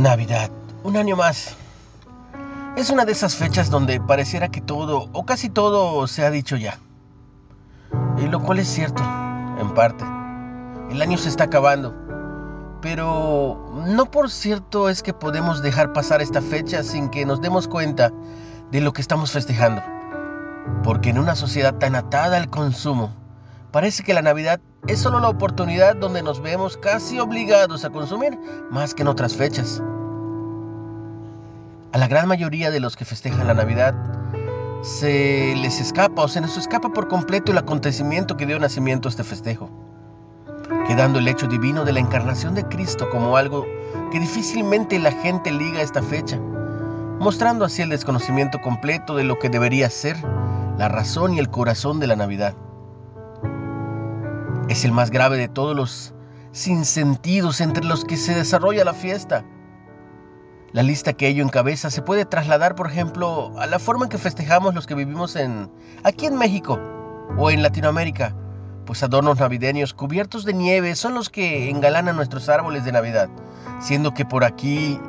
Navidad, un año más. Es una de esas fechas donde pareciera que todo, o casi todo, se ha dicho ya. Y lo cual es cierto, en parte. El año se está acabando. Pero no por cierto es que podemos dejar pasar esta fecha sin que nos demos cuenta de lo que estamos festejando. Porque en una sociedad tan atada al consumo, parece que la Navidad es solo la oportunidad donde nos vemos casi obligados a consumir más que en otras fechas. A la gran mayoría de los que festejan la Navidad se les escapa o se nos escapa por completo el acontecimiento que dio nacimiento a este festejo, quedando el hecho divino de la encarnación de Cristo como algo que difícilmente la gente liga a esta fecha, mostrando así el desconocimiento completo de lo que debería ser la razón y el corazón de la Navidad. Es el más grave de todos los sinsentidos entre los que se desarrolla la fiesta. La lista que ello encabeza se puede trasladar, por ejemplo, a la forma en que festejamos los que vivimos aquí en México o en Latinoamérica, pues adornos navideños cubiertos de nieve son los que engalanan nuestros árboles de Navidad, siendo que por aquí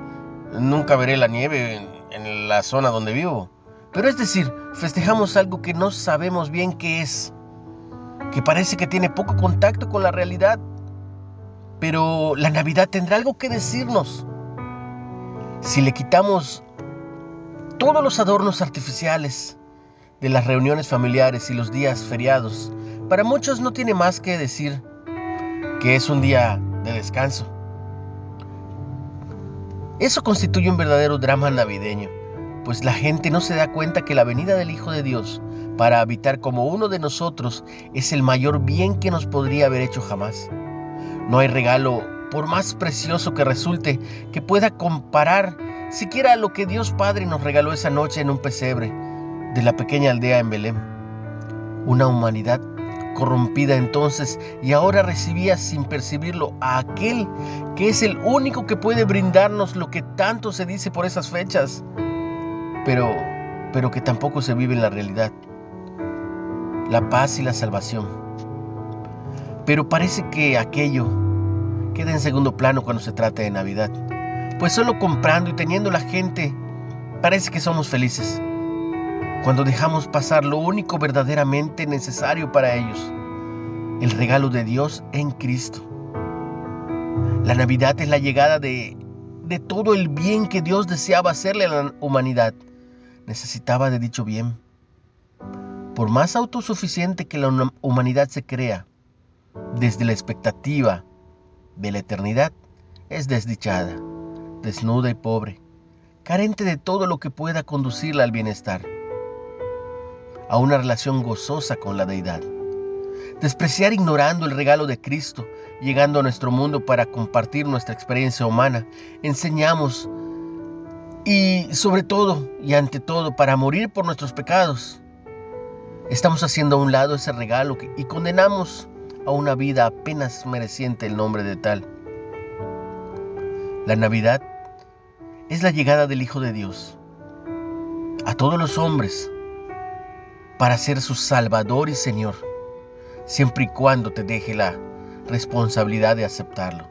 nunca veré la nieve en la zona donde vivo. Pero es decir, festejamos algo que no sabemos bien qué es que parece que tiene poco contacto con la realidad. Pero la Navidad tendrá algo que decirnos. Si le quitamos todos los adornos artificiales de las reuniones familiares y los días feriados, para muchos no tiene más que decir que es un día de descanso. Eso constituye un verdadero drama navideño, pues la gente no se da cuenta que la venida del Hijo de Dios para habitar como uno de nosotros es el mayor bien que nos podría haber hecho jamás. No hay regalo, por más precioso que resulte, que pueda comparar siquiera lo que Dios Padre nos regaló esa noche en un pesebre de la pequeña aldea en Belén. Una humanidad corrompida entonces y ahora recibía sin percibirlo a aquel que es el único que puede brindarnos lo que tanto se dice por esas fechas, pero, pero que tampoco se vive en la realidad la paz y la salvación. Pero parece que aquello queda en segundo plano cuando se trata de Navidad, pues solo comprando y teniendo la gente parece que somos felices. Cuando dejamos pasar lo único verdaderamente necesario para ellos, el regalo de Dios en Cristo. La Navidad es la llegada de, de todo el bien que Dios deseaba hacerle a la humanidad. Necesitaba de dicho bien. Por más autosuficiente que la humanidad se crea, desde la expectativa de la eternidad, es desdichada, desnuda y pobre, carente de todo lo que pueda conducirla al bienestar, a una relación gozosa con la deidad. Despreciar ignorando el regalo de Cristo, llegando a nuestro mundo para compartir nuestra experiencia humana, enseñamos y sobre todo y ante todo para morir por nuestros pecados, Estamos haciendo a un lado ese regalo y condenamos a una vida apenas mereciente el nombre de tal. La Navidad es la llegada del Hijo de Dios a todos los hombres para ser su Salvador y Señor, siempre y cuando te deje la responsabilidad de aceptarlo.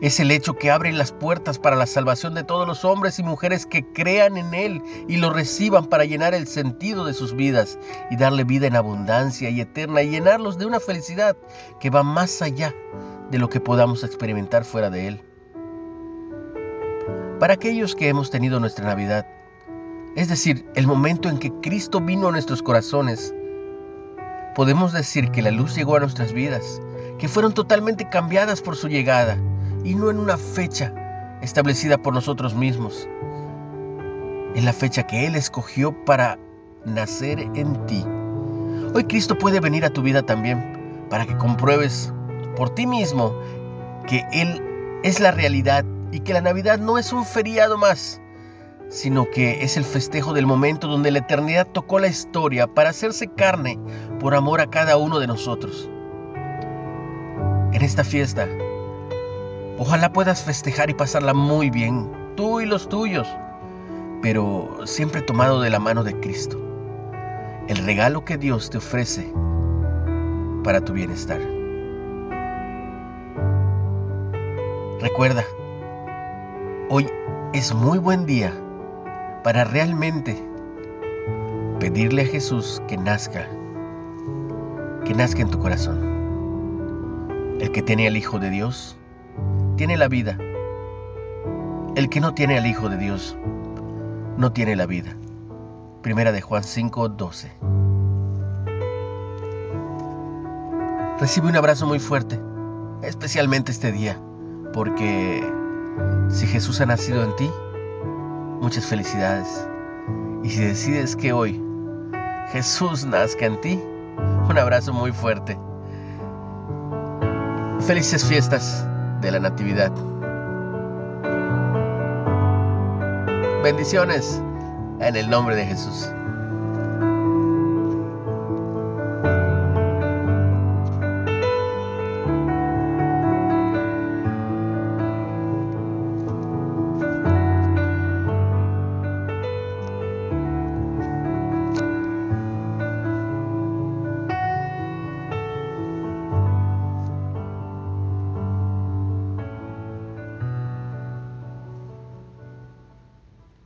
Es el hecho que abre las puertas para la salvación de todos los hombres y mujeres que crean en Él y lo reciban para llenar el sentido de sus vidas y darle vida en abundancia y eterna y llenarlos de una felicidad que va más allá de lo que podamos experimentar fuera de Él. Para aquellos que hemos tenido nuestra Navidad, es decir, el momento en que Cristo vino a nuestros corazones, podemos decir que la luz llegó a nuestras vidas, que fueron totalmente cambiadas por su llegada y no en una fecha establecida por nosotros mismos. En la fecha que Él escogió para nacer en ti. Hoy Cristo puede venir a tu vida también para que compruebes por ti mismo que Él es la realidad y que la Navidad no es un feriado más, sino que es el festejo del momento donde la eternidad tocó la historia para hacerse carne por amor a cada uno de nosotros. En esta fiesta, Ojalá puedas festejar y pasarla muy bien, tú y los tuyos, pero siempre tomado de la mano de Cristo, el regalo que Dios te ofrece para tu bienestar. Recuerda, Hoy es muy buen día para realmente pedirle a Jesús que nazca, que nazca en tu corazón. El que tiene al Hijo de Dios, tiene la vida. El que no tiene al Hijo de Dios, no tiene la vida. Primera de Juan 5, 12. Recibe un abrazo muy fuerte, especialmente este día, porque si Jesús ha nacido en ti, muchas felicidades. Y si decides que hoy Jesús nazca en ti, un abrazo muy fuerte. Felices fiestas de la Natividad. Bendiciones en el nombre de Jesús.